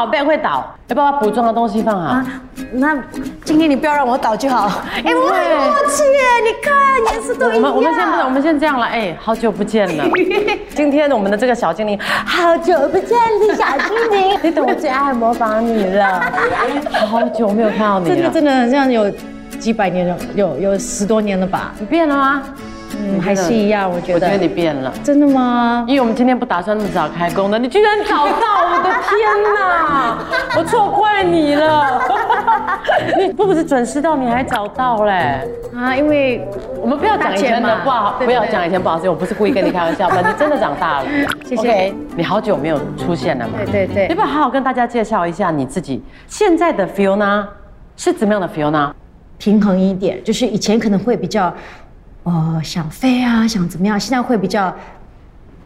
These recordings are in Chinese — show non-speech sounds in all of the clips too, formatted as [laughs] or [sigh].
好放好，背会倒，要不要把补妆的东西放好？啊，那今天你不要让我倒就好。[laughs] 哎，我很默契耶，你看颜色都一样。我们我们先不是我们先这样了，哎，好久不见了。[laughs] 今天我们的这个小精灵，好久不见的小精灵，[laughs] 你懂我最爱模仿你了，好久没有看到你了，真的真的好像有几百年了，有有十多年了吧？你变了吗？嗯，还是一样，我觉得。我觉得你变了。真的吗？因为我们今天不打算那么早开工的，你居然找到！我的天哪，[laughs] 我错怪你了。[laughs] 你不是准时到，你还找到嘞？啊，因为我们不要讲以前的不好，不要讲以前不好事，我不是故意跟你开玩笑的，你真的长大了。[laughs] 谢谢你好久没有出现了嘛？对对对要不要好好跟大家介绍一下你自己现在的 Fiona 是怎么样的 Fiona？平衡一点，就是以前可能会比较，呃，想飞啊，想怎么样，现在会比较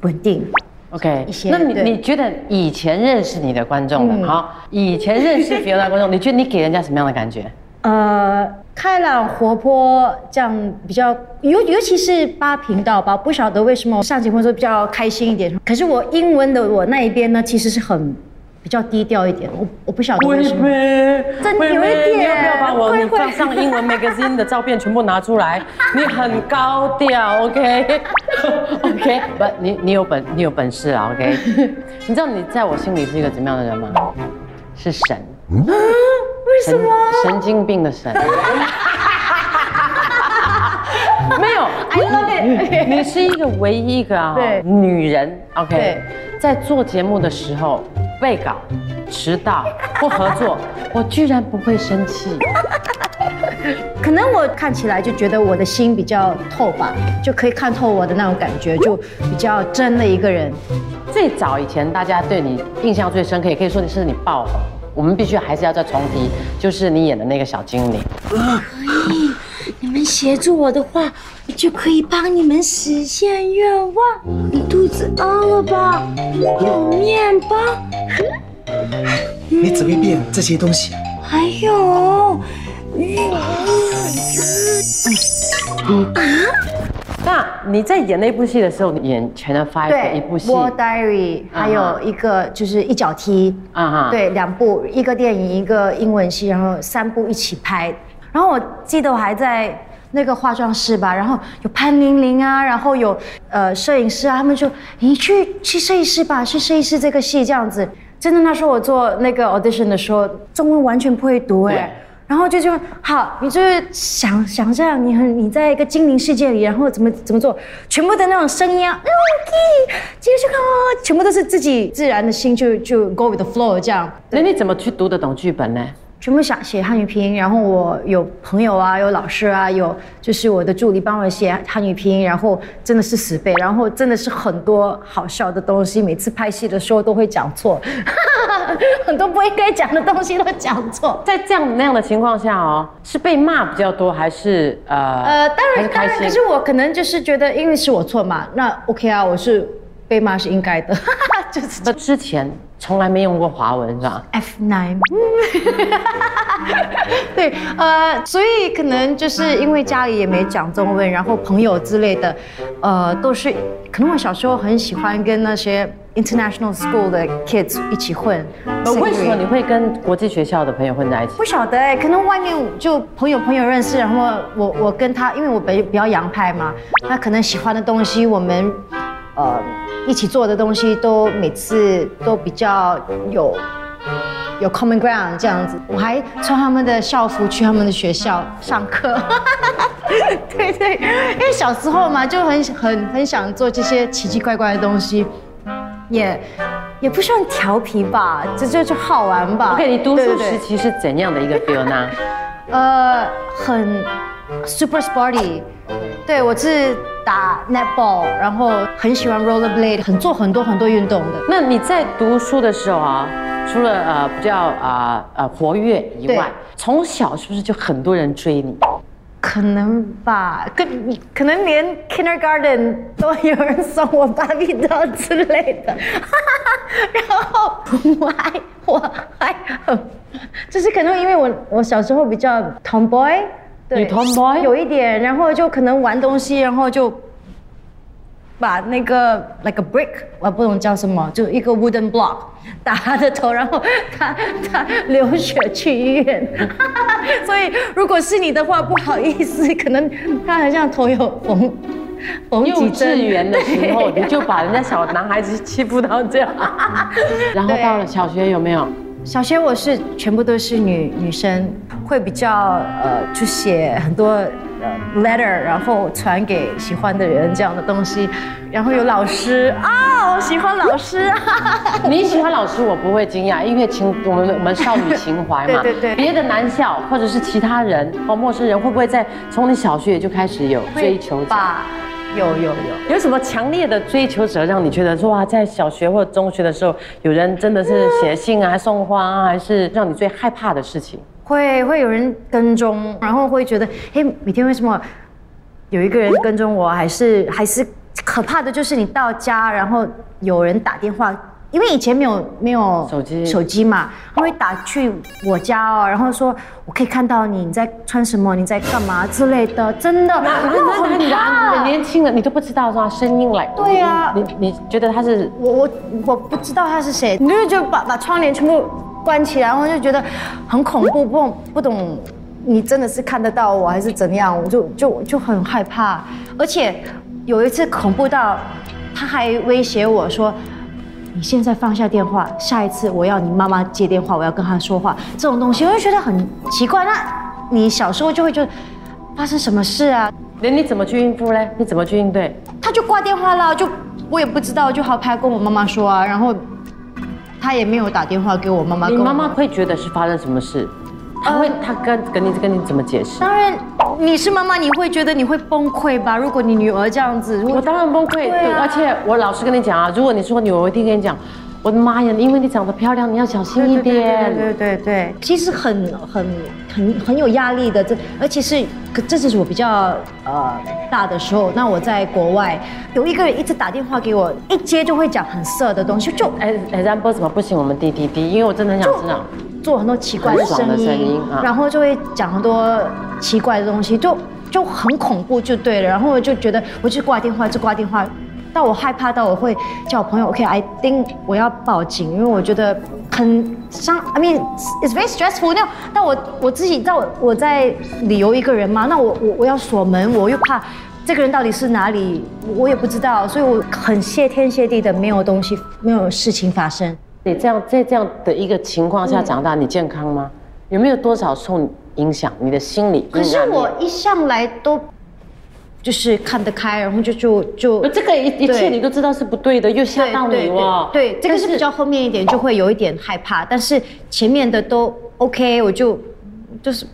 稳定。OK，一些那你你觉得以前认识你的观众的，嗯好，以前认识 Fiona 的观众，[laughs] 你觉得你给人家什么样的感觉？呃，开朗活泼，这样比较尤尤其是八频道吧，不晓得为什么上节目的时候比较开心一点。可是我英文的我那一边呢，其实是很比较低调一点，我我不晓得为什么。真的有一点你要不要把我你放上英文 magazine 的照片全部拿出来？[laughs] 你很高调，OK？OK，[laughs] 不，你你有本你有本事啊，OK？[laughs] 你知道你在我心里是一个怎么样的人吗？是神。[gasps] 为什么？神经病的神。没有，I love it。你是一个唯一一个啊对女人，OK？在做节目的时候背稿、迟到不合作，[laughs] 我居然不会生气。可能我看起来就觉得我的心比较透吧，就可以看透我的那种感觉，就比较真的一个人。最早以前，大家对你印象最深刻，也可以说你是你爆红。我们必须还是要再重提，就是你演的那个小精灵。你们协助我的话，我就可以帮你们实现愿望。你肚子饿了吧？有面包，你只会变这些东西。还有，那你在演那部戏的时候，你演 Channel Five 的一部戏，War Diary》还有一个就是一脚踢，啊哈，对，两部，一个电影，一个英文戏，然后三部一起拍。然后我记得我还在那个化妆室吧，然后有潘玲玲啊，然后有呃摄影师啊，他们说你去去摄影师吧，去摄影师这个戏这样子。真的，那时候我做那个 audition 的时候，中文完全不会读哎、对然后就就好，你就是想想象你很你在一个精灵世界里，然后怎么怎么做，全部的那种声音啊，嗯，OK，接着看哦，全部都是自己自然的心就就 go with the flow 这样。那你怎么去读得懂剧本呢？全部想写汉语拼音，然后我有朋友啊，有老师啊，有就是我的助理帮我写汉语拼音，然后真的是死背，然后真的是很多好笑的东西，每次拍戏的时候都会讲错，[laughs] 很多不应该讲的东西都讲错。在这样那样的情况下哦，是被骂比较多，还是呃呃，当然当然，可是我可能就是觉得，因为是我错嘛，那 OK 啊，我是被骂是应该的，[laughs] 就是那之前从来没用过华文是吧？F nine，[laughs] 对，呃，所以可能就是因为家里也没讲中文，然后朋友之类的，呃，都是可能我小时候很喜欢跟那些 international school 的 kids 一起混。呃为什么你会跟国际学校的朋友混在一起？不晓得哎、可能外面就朋友朋友认识，然后我我跟他，因为我比比较洋派嘛，他可能喜欢的东西，我们呃一起做的东西都每次都比较有有 common ground 这样子。我还穿他们的校服去他们的学校上课，[laughs] 对对，因为小时候嘛就很很很想做这些奇奇怪怪的东西，也。也不算调皮吧，这就就好玩吧。OK，你读书时期是怎样的一个 [laughs] feel 呢？呃，很 super sporty。对我是打 netball，然后很喜欢 rollerblade，很做很多很多运动的。那你在读书的时候啊，除了呃比较啊呃活跃以外，从小是不是就很多人追你？可能吧，跟可能连 kindergarten 都有人送我芭比刀之类的，[laughs] 然后我还我还很，就是可能因为我我小时候比较 tomboy，你 tomboy？有一点，然后就可能玩东西，然后就把那个 like a brick，我不懂叫什么，就一个 wooden block 打他的头，然后他他流血去医院。[laughs] 所以如果是你的话，不好意思，可能他好像头有缝缝幼。稚园的时候，你就把人家小男孩子欺负到这样，[laughs] 然后到了小学有没有？小学我是全部都是女女生，会比较呃，去写很多呃 letter，然后传给喜欢的人这样的东西，然后有老师啊，我喜欢老师，[laughs] 你喜欢老师，我不会惊讶，因为情我们我们少女情怀嘛。对对对别的男校或者是其他人或陌生人，会不会在从你小学就开始有追求者？吧？有有有，有什么强烈的追求者让你觉得说哇，在小学或中学的时候，有人真的是写信啊、送花啊，还是让你最害怕的事情？会会有人跟踪，然后会觉得，嘿，每天为什么有一个人跟踪我？还是还是可怕的就是你到家，然后有人打电话，因为以前没有没有手机手机嘛，他会打去我家哦，然后说我可以看到你你在穿什么，你在干嘛之类的，真的，那那那你的怕你年轻人你都不知道是吧？声音来，对啊你你你觉得他是我我我不知道他是谁，你就就把把窗帘全部关起来，然后就觉得很恐怖，不懂不懂你真的是看得到我还是怎样，我就就就很害怕，而且有一次恐怖到他还威胁我说。你现在放下电话，下一次我要你妈妈接电话，我要跟她说话。这种东西我就觉得很奇怪。那你小时候就会觉得发生什么事啊？那你怎么去应付嘞？你怎么去应对？他就挂电话了，就我也不知道，就好怕跟我妈妈说啊，然后他也没有打电话给我妈妈。你妈妈会觉得是发生什么事？他会，他跟跟你跟你怎么解释？当然，你是妈妈，你会觉得你会崩溃吧？如果你女儿这样子，我当然崩溃，而且我老实跟你讲啊，如果你说女儿，我一定跟你讲，我的妈呀，因为你长得漂亮，你要小心一点。对对对对，其实很很很很有压力的，这而且是可这是我比较呃大的时候，那我在国外有一个人一直打电话给我，一接就会讲很色的东西，就哎哎，然波怎么不行？我们滴滴滴，因为我真的很想知道。做很多奇怪的声音，声音啊然后就会讲很多奇怪的东西，就就很恐怖就对了。然后我就觉得我就挂电话，就挂电话，到我害怕到我会叫我朋友，OK，I、think 我要报警，因为我觉得很伤，I mean it's very stressful 那样。但我我自己在我我在旅游一个人嘛，那我我我要锁门，我又怕。这个人到底是哪里，我也不知道，所以我很谢天谢地的没有东西，没有事情发生。你这样在这样的一个情况下长大，你健康吗？有没有多少受影响？你的心理可是我一向来都就是看得开，然后就就就呃这个一一切你都知道是不对的，又吓到你了。对，对这个是比较后面一点，就会有一点害怕，但是前面的都 OK，我就就是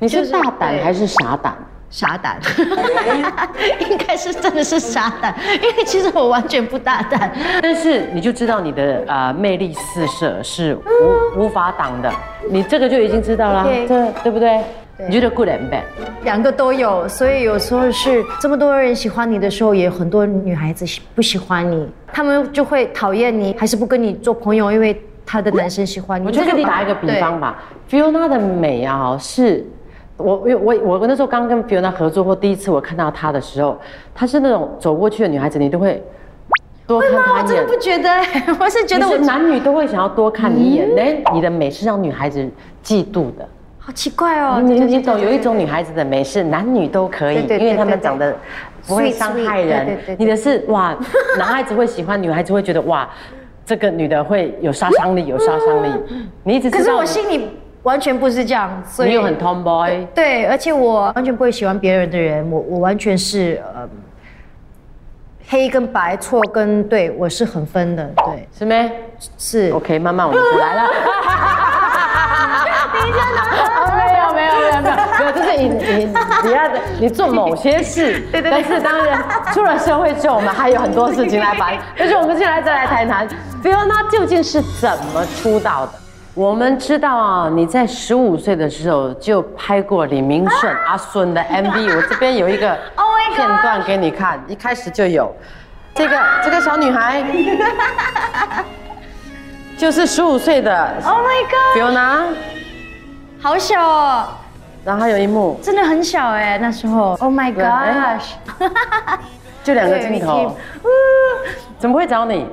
你是就大胆还是傻胆？傻胆，[laughs] 应该是真的是傻胆，因为其实我完全不大胆。但是你就知道你的呃魅力四射是无无法挡的，你这个就已经知道了，对这对不对？对你觉得 good and bad？两个都有，所以有时候是这么多人喜欢你的时候，也有很多女孩子喜不喜欢你，他们就会讨厌你，还是不跟你做朋友，因为他的男生喜欢你。我就跟你打一个比方吧，Fiona 的美啊，是我我我我那时候刚跟 Fiona 合作或第一次我看到她的时候，她是那种走过去的女孩子，你都会多看对吗？我她一眼真的不。觉得，[laughs] 我是觉得我是男女都会想要多看你一眼，那、你的美是让女孩子嫉妒的。好奇怪哦。你对你懂有一种女孩子的美是男女都可以，因为他们长得不会伤害人你的是哇，男孩子会喜欢，女孩子会觉得哇，这个女的会有杀伤力，有杀伤力。你一直，可是我心里完全不是这样，所以你有很 tomboy，对，而且我完全不会喜欢别人的人，我我完全是呃黑跟白，错跟对，我是很分的，对，是没是。？OK，慢慢我们就来了。[laughs] [laughs] [laughs] 就是你你你要你做某些事，对对对但是当然出了社会之后，我们还有很多事情来烦。[laughs] 但是我们现在再来谈谈 Fiona 究竟是怎么出道的。我们知道啊，你在十五岁的时候就拍过李明顺、阿孙的 MV，我这边有一个 [laughs] Oh 片段给你看，一开始就有这个这个小女孩，就是十五岁的 Oh my god，Fiona。好小哦！然后还有一幕，真的很小哎，那时候。Oh my gosh！[laughs] 就两个镜对头 [laughs] 怎么会找你？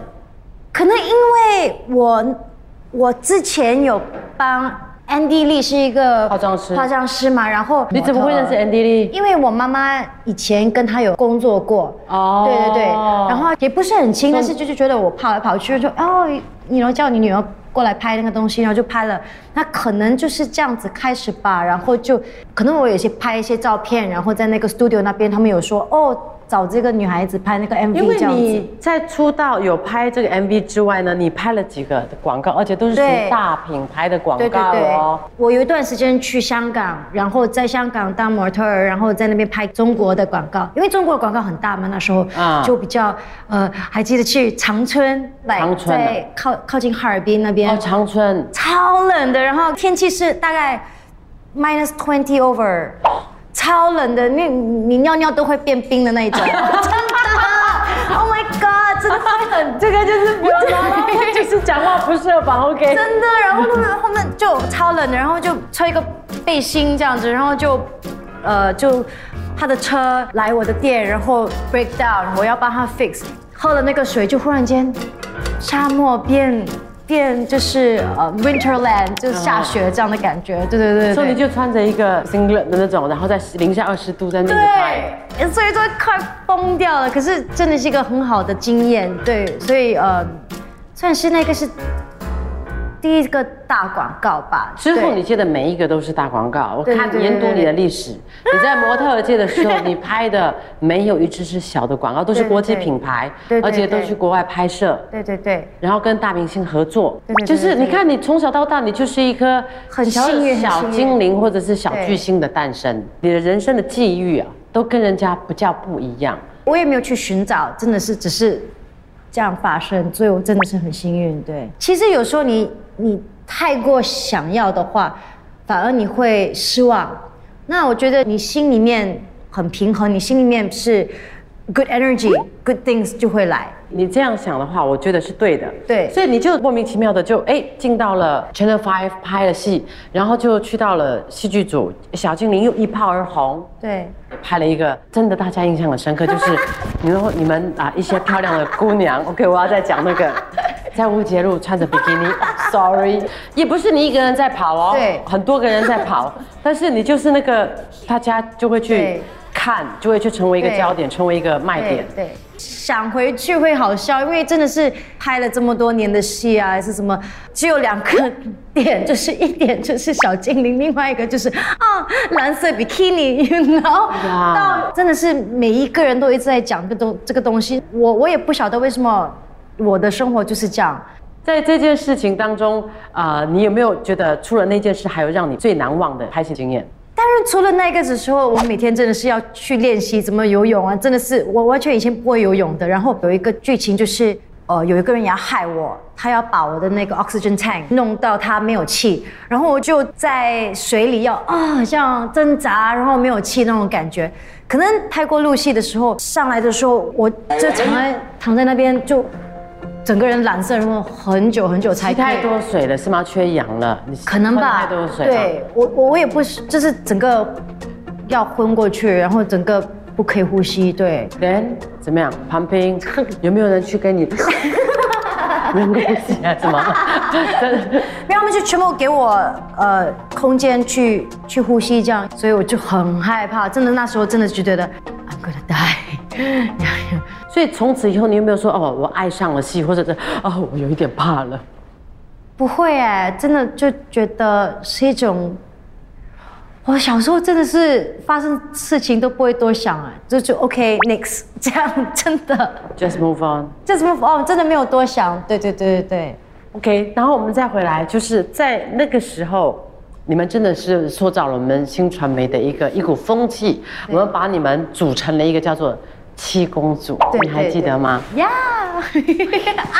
可能因为我我之前有帮 Andy Lee 是一个化妆师化妆师嘛，然后你怎么会认识 Andy Lee？因为我妈妈以前跟他有工作过，哦对对对，然后也不是很亲，但是就是觉得我跑来跑去，就哦，你能叫你女儿过来拍那个东西，然后就拍了。那可能就是这样子开始吧，然后就可能我有些拍一些照片，然后在那个 studio 那边，他们有说哦，找这个女孩子拍那个 MV 为这样子。你在出道有拍这个 MV 之外呢，你拍了几个广告，而且都是属于大品牌的广告对对对。哦。，我有一段时间去香港，然后在香港当模特儿，然后在那边拍中国的广告，因为中国的广告很大嘛，那时候啊。就比较呃，还记得去长春，来长春。啊在靠靠近哈尔滨那边，哦，长春，超冷的，然后天气是大概 minus twenty over，超冷的，你你尿尿都会变冰的那一种，[laughs] 真的，Oh my god，真的会很这个就是不要拿到，就是讲话不设防，OK。真的，然后他们他们就超冷的，然后就穿一个背心这样子，然后就，呃，就他的车来我的店，然后 break down，我要帮他 fix，喝了那个水就忽然间，沙漠变变就是呃 winterland，就是下雪这样的感觉，对对对对。所以你就穿着一个 singlet 的那种，然后在零下二十度在那边拍。对，所以都快疯掉了。可是真的是一个很好的经验，对，所以呃，算是那个是第一个大广告吧。之后你接的每一个都是大广告，我看研读你的历史，你在模特界的时候，你拍的没有一支是小的广告，都是国际品牌，而且都去国外拍摄。对对对，然后跟大明星合作，就是你看你从小到大，你就是一颗很小幸运小精灵或者是小巨星的诞生，你的人生的际遇啊，都跟人家不叫不一样。我也没有去寻找，真的是只是这样发生，所以我真的是很幸运。对，其实有时候你你太过想要的话，反而你会失望。那我觉得你心里面很平衡，你心里面是 good energy，good things 就会来。你这样想的话，我觉得是对的。对。所以你就莫名其妙的就哎进到了 Channel Five 拍了戏，然后就去到了戏剧组，小精灵又一炮而红。对，拍了一个真的大家印象很深刻，就是 [laughs] 你们你们啊一些漂亮的姑娘，OK，我要再讲那个。[laughs] 在乌节路穿着比基尼，Sorry，也不是你一个人在跑哦，对。很多个人在跑，但是你就是那个大家就会去对看，就会去成为一个焦点，成为一个卖点。对对，想回去会好笑，因为真的是拍了这么多年的戏啊，还是什么，只有两个点，就是一点就是小精灵，另外一个就是啊蓝色比基尼，you know，到真的是每一个人都一直在讲这东这个东西，我我也不晓得为什么我的生活就是这样。在这件事情当中，啊，你有没有觉得除了那件事，还有让你最难忘的拍戏经验？当然，除了那个的时候，我每天真的是要去练习怎么游泳啊！真的是我完全以前不会游泳的。然后有一个剧情就是，呃，有一个人要害我，他要把我的那个 oxygen tank 弄到他没有气，然后我就在水里要啊，像挣扎，然后没有气那种感觉。可能拍过录戏的时候，上来的时候，我就躺在躺在那边就。整个人蓝色，然后很久很久才太多水了是吗？缺氧了？你可能吧，太多水了。对我我我也不是，就是整个要昏过去，然后整个不可以呼吸。对，人怎么样？旁边有没有人去跟你人工呼吸啊？[laughs] 怎么？真的因为他们就全部给我呃空间去去呼吸，这样，所以我就很害怕。真的那时候真的就觉得 I'm gonna die [laughs] 所以从此以后，你有没有说哦，我爱上了戏，或者是哦，我有一点怕了？不会哎，真的就觉得是一种。我小时候真的是发生事情都不会多想哎，就就 OK next [laughs] 这样，真的 Just move on，just move on，，真的没有多想。对对对对对。OK，然后我们再回来，就是在那个时候，你们真的是塑造了我们新传媒的一个一股风气。我们把你们组成了一个叫做七公主，对你还记得吗？呀！[laughs] 啊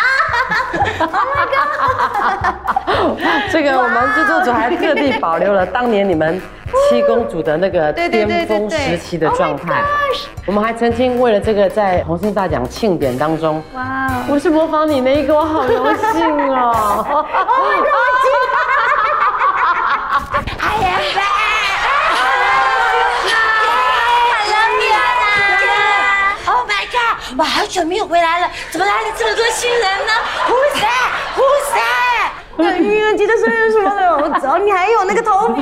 ！Oh my god！[laughs] 这个我们制作组还特地保留了当年你们七公主的那个 [laughs] 巅峰时期的 Oh 状态。我们还曾经为了这个在红星大奖庆典当中，哇哦！我是模仿你那一个，我好荣幸哦。爸好久没有回来了，怎么来了这么多新人呢？Who's that？Who's that？对，愚人节的生日什么的，我知道你还有那个头发，Oh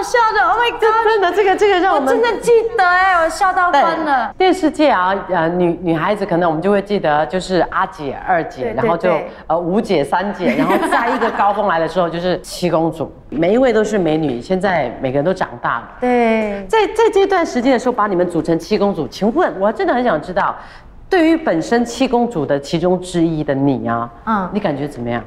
好笑的，Oh my god，真的，这个这个让我真的记得哎，我笑到对翻了。电视界啊，呃，女女孩子可能我们就会记得，就是阿姐、二姐，对对然后就呃五姐、三姐，然后在一个高峰来的时候就是七公主，每一位都是美女。现在每个人都长大了，对，在在这段时间的时候，把你们组成七公主，请问我真的很想知道，对于本身七公主的其中之一的你啊，嗯嗯，你感觉怎么样？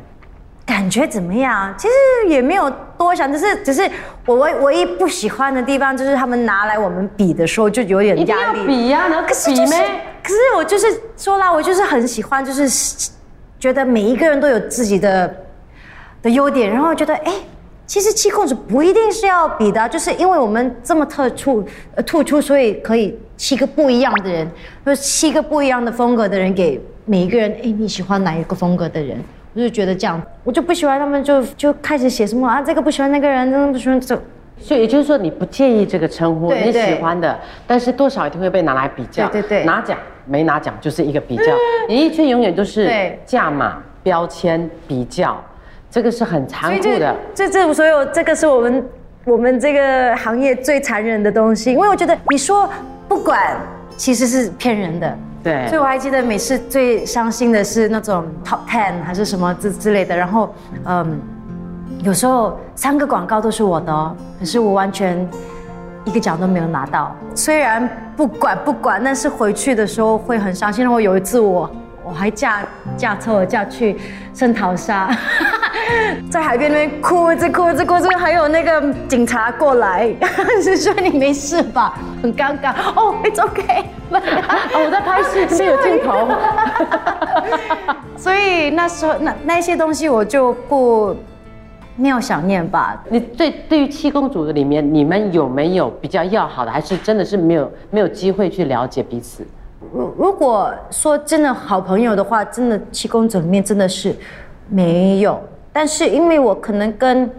感觉怎么样？其实也没有多想，只是只是我唯唯一不喜欢的地方，就是他们拿来我们比的时候就有点一定要压力。比呀、能可是就是比咩？，可是我就是说啦，我就是很喜欢，就是觉得每一个人都有自己的的优点，然后觉得哎。其实七公主不一定是要比的啊，就是因为我们这么特殊、呃突出，所以可以七个不一样的人，就是七个不一样的风格的人给每一个人。哎，你喜欢哪一个风格的人？我就觉得这样，我就不喜欢他们就就开始写什么啊，这个不喜欢那个人，那个不喜欢这。所以也就是说，你不介意这个称呼，你喜欢的，但是多少一定会被拿来比较。对对对拿奖没拿奖就是一个比较，演艺圈永远都是对价码、标签、比较，这个是很残酷的。这这所有这个是我们我们这个行业最残忍的东西，因为我觉得你说不管其实是骗人的。对所以我还记得每次最伤心的是那种 top ten 还是什么之之类的，然后嗯，有时候三个广告都是我的哦，可是我完全一个奖都没有拿到。虽然不管不管，但是回去的时候会很伤心。然后有一次我我还驾驾车我驾去圣淘沙，[laughs] 在海边那边哭，一直哭，一直哭，一直哭还有那个警察过来，[laughs] 是说你没事吧？很尴尬。哦、i t s okay [laughs] 哦，我在拍戏，这边有镜头。所以那时候那那些东西我就不没有想念吧。你对对于七公主的里面，你们有没有比较要好的，还是真的是没有没有机会去了解彼此？如如果说真的好朋友的话，真的七公主里面真的是没有。但是因为我可能跟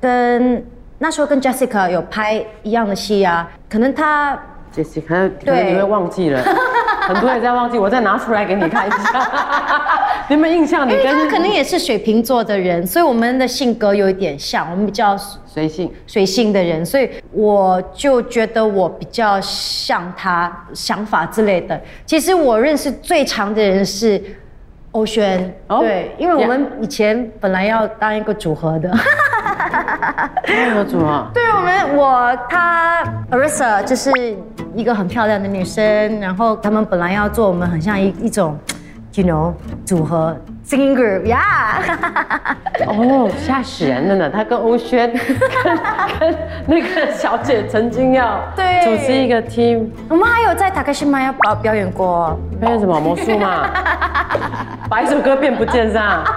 跟那时候跟 Jessica 有拍一样的戏啊，可能她 Jessica，可能可能你会忘记了，[laughs] 很多人在忘记，我再拿出来给你看一下。[laughs] 你有没有印象？你因为她跟可能也是水瓶座的人，所以我们的性格有一点像，我们比较随性。随性的人，所以我就觉得我比较像他想法之类的。其实我认识最长的人是欧萱，哦对，因为我们以前本来要当一个组合的。[laughs] 什么组合？对我们，我她 Arisa 就是一个很漂亮的女生，然后他们本来要做我们很像一一种，you know 组合 singing group，yeah，[laughs] 哦，吓死人了呢！她跟欧萱，跟跟那个小姐曾经要对组织一个 team，我们还有在塔克西玛要表表演过。表演什么魔术嘛？[laughs] 把一首歌变不见上。[laughs]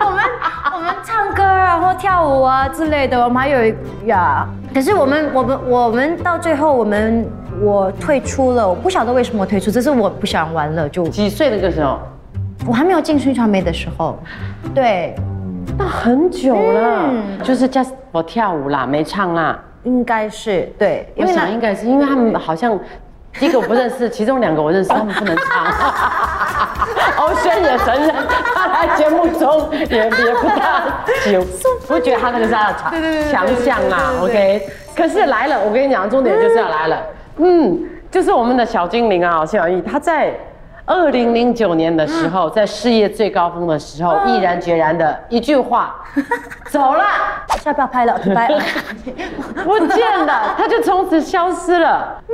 我们我们唱歌然后跳舞啊之类的，我们还有呀。可是我们我们我们到最后我们我退出了，我不晓得为什么我退出，只是我不想玩了，就几岁那个时候？我还没有进宣传媒的时候，对，那很久了，嗯就是 just 我跳舞啦，没唱啦。应该是对，我想应该是因为他们好像。第一个我不认识，其中两个我认识，[laughs] 他们不能唱。[laughs] 欧轩也承认，他来节目中也也不大久，[laughs] 我觉得他那个是他的强强项啊。OK，可是来了，我跟你讲，重点就是要来了。嗯，就是我们的小精灵啊，谢小艺，他在二零零九年的时候，在事业最高峰的时候，毅然决然的一句话，[laughs] 走了。要不要拍了？[laughs] 拜。不见了，他就从此消失了。嗯，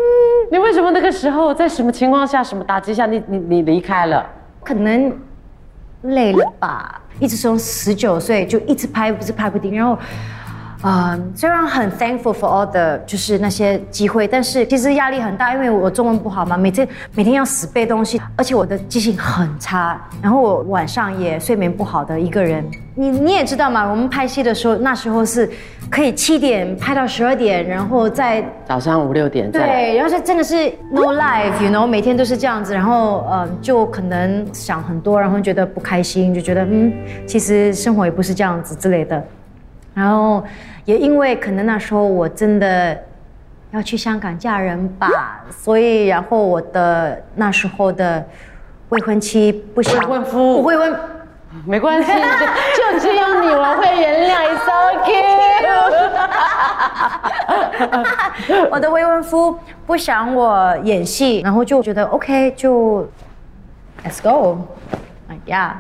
你为什么那个时候在什么情况下、什么打击下，你你你离开了？可能累了吧，一直从十九岁就一直拍，不是拍不停，然后。嗯，虽然很 thankful for all 的，就是那些机会，但是其实压力很大，因为我中文不好嘛，每天每天要死背东西，而且我的记性很差，然后我晚上也睡眠不好的一个人。你你也知道嘛，我们拍戏的时候，那时候是可以七点拍到十二点，然后再早上五六点再。对，然后是真的是 no life，you know，每天都是这样子，然后嗯、呃就可能想很多，然后觉得不开心，就觉得嗯，其实生活也不是这样子之类的。然后也因为可能那时候我真的要去香港嫁人吧，所以然后我的那时候的未婚妻不想未婚夫未婚没关系，[laughs] 就就只有你我会原谅，It's okay。我的未婚夫不想我演戏，然后就觉得 OK 就 Let's go，yeah。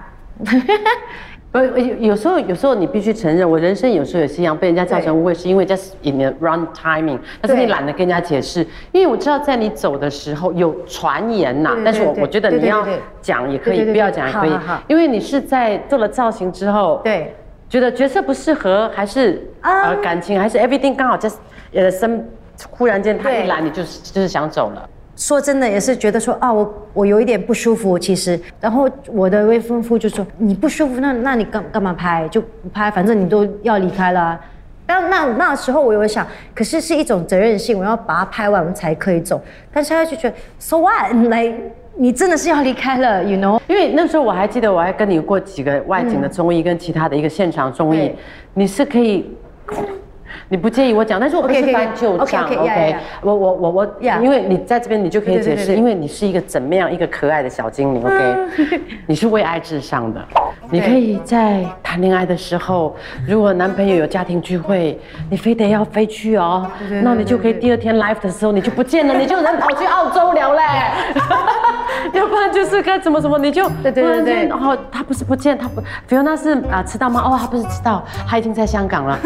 不，有有时候有时候你必须承认，我人生有时候也是一样，被人家造成误会，是因为 just in the wrong timing，但是你懒得跟人家解释，因为我知道在你走的时候有传言呐但是我我觉得你要讲也可以，不要讲也可以因为你是在做了造型之后，对，觉得角色不适合，还是呃嗯感情，还是 everything 刚好 just 呃生，忽然间他一来你就是就是想走了。说真的，也是觉得说啊，我我有一点不舒服，其实，然后我的未婚夫就说你不舒服，那那你干干嘛拍？就不拍，反正你都要离开了啊。那那那时候我有想，可是是一种责任心，我要把它拍完我才可以走。但是他就觉得 so what？来，你真的是要离开了，you know？因为那时候我还记得，我还跟你过几个外景的综艺，跟其他的一个现场综艺对，你是可以。你不介意我讲，但是我不是翻旧账 OK，OK，yeah，，OK？yeah，yeah 我我我我因为你在这边，你就可以解释，因为你是一个怎么样一个可爱的小精灵，OK？[laughs] 你是为爱至上的，你可以在谈恋爱的时候，如果男朋友有家庭聚会，你非得要飞去哦，对那你就可以第二天 live 的时候你就不见了，[laughs] 你就人跑去澳洲了嘞，[laughs] 要不然就是该怎么怎么你就对对对突然间对然后他不是不见，他不，Fiona 是啊迟到吗？哦，他不是迟到，他已经在香港了。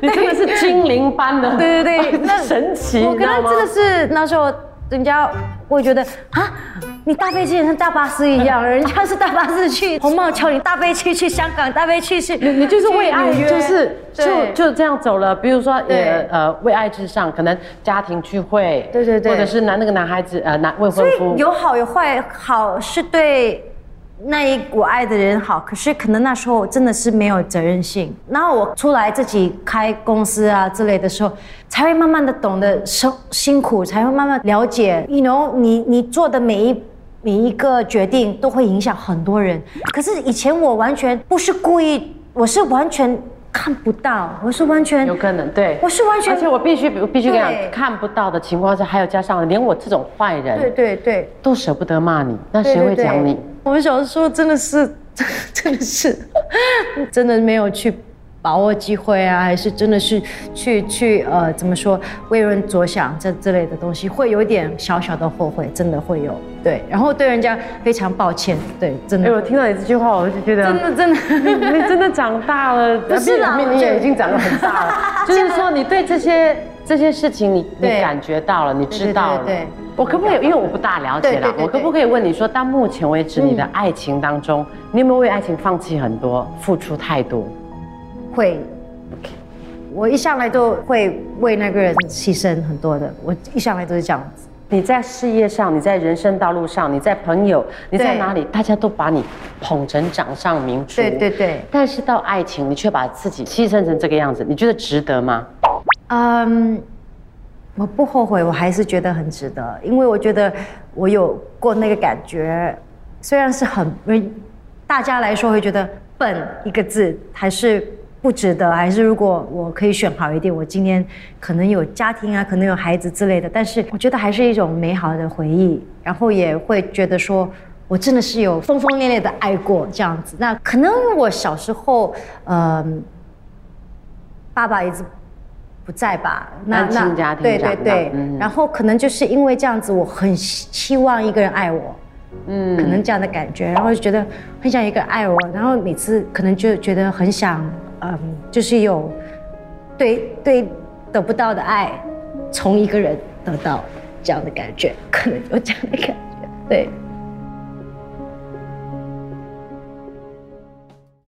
你 [laughs] 真的是精灵般的，[laughs] 对对对 [laughs] 那神奇，我跟他真的是那时候，人家会觉得啊，你大飞机也像大巴士一样，人家是大巴士去红帽桥，你大飞机去香港，大飞机去，你你就是为爱，就是就就这样走了。比如说，呃呃，为爱至上，可能家庭聚会，对对对。或者是男那个男孩子，呃，男未婚所夫，有好有坏，好是对那一我爱的人好，可是可能那时候真的是没有责任心。然后我出来自己开公司啊之类的时候，才会慢慢的懂得生辛苦，才会慢慢了解，you know，你你做的每一。每一个决定都会影响很多人，可是以前我完全不是故意，我是完全看不到，我是完全有可能对。我是完全而且我必须我必须跟你讲，看不到的情况下，还有加上连我这种坏人对对对，都舍不得骂你，那谁对对对会讲你？我们小时候真的是，[laughs] 真的是，[laughs] 真的没有去把握机会啊，还是真的是去去呃怎么说为人着想这之类的东西，会有一点小小的后悔，真的会有对，然后对人家非常抱歉，对，真的哎，的，我听到你这句话，我就觉得真的真的。你真的长大了，[laughs] 不是你也已经长得很大了。就是说，你对这些这些事情你，你对感觉到了，你知道了。对对对对我可不可以？因为我不大了解啦对对，对我可不可以问你说，到目前为止，你的嗯爱情当中，你有没有为爱情放弃很多，付出太多？会，我一向来都会为那个人牺牲很多的，我一向来都是这样子。你在事业上，你在人生道路上，你在朋友，你在对哪里，大家都把你捧成掌上明珠。对对对。但是到爱情，你却把自己牺牲成这个样子，你觉得值得吗？嗯，我不后悔，我还是觉得很值得，因为我觉得我有过那个感觉，虽然是很，大家来说会觉得笨一个字，还是不值得，还是如果我可以选好一点，我今天可能有家庭啊，可能有孩子之类的，但是我觉得还是一种美好的回忆，然后也会觉得说。我真的是有疯疯烈烈的爱过这样子，那可能我小时候，嗯、爸爸一直不在吧？那那对对对，嗯然后可能就是因为这样子，我很希希望一个人爱我，嗯可能这样的感觉，然后就觉得很想一个人爱我，然后每次可能就觉得很想，嗯，就是有对对得不到的爱，从一个人得到这样的感觉，可能有这样的感觉，对。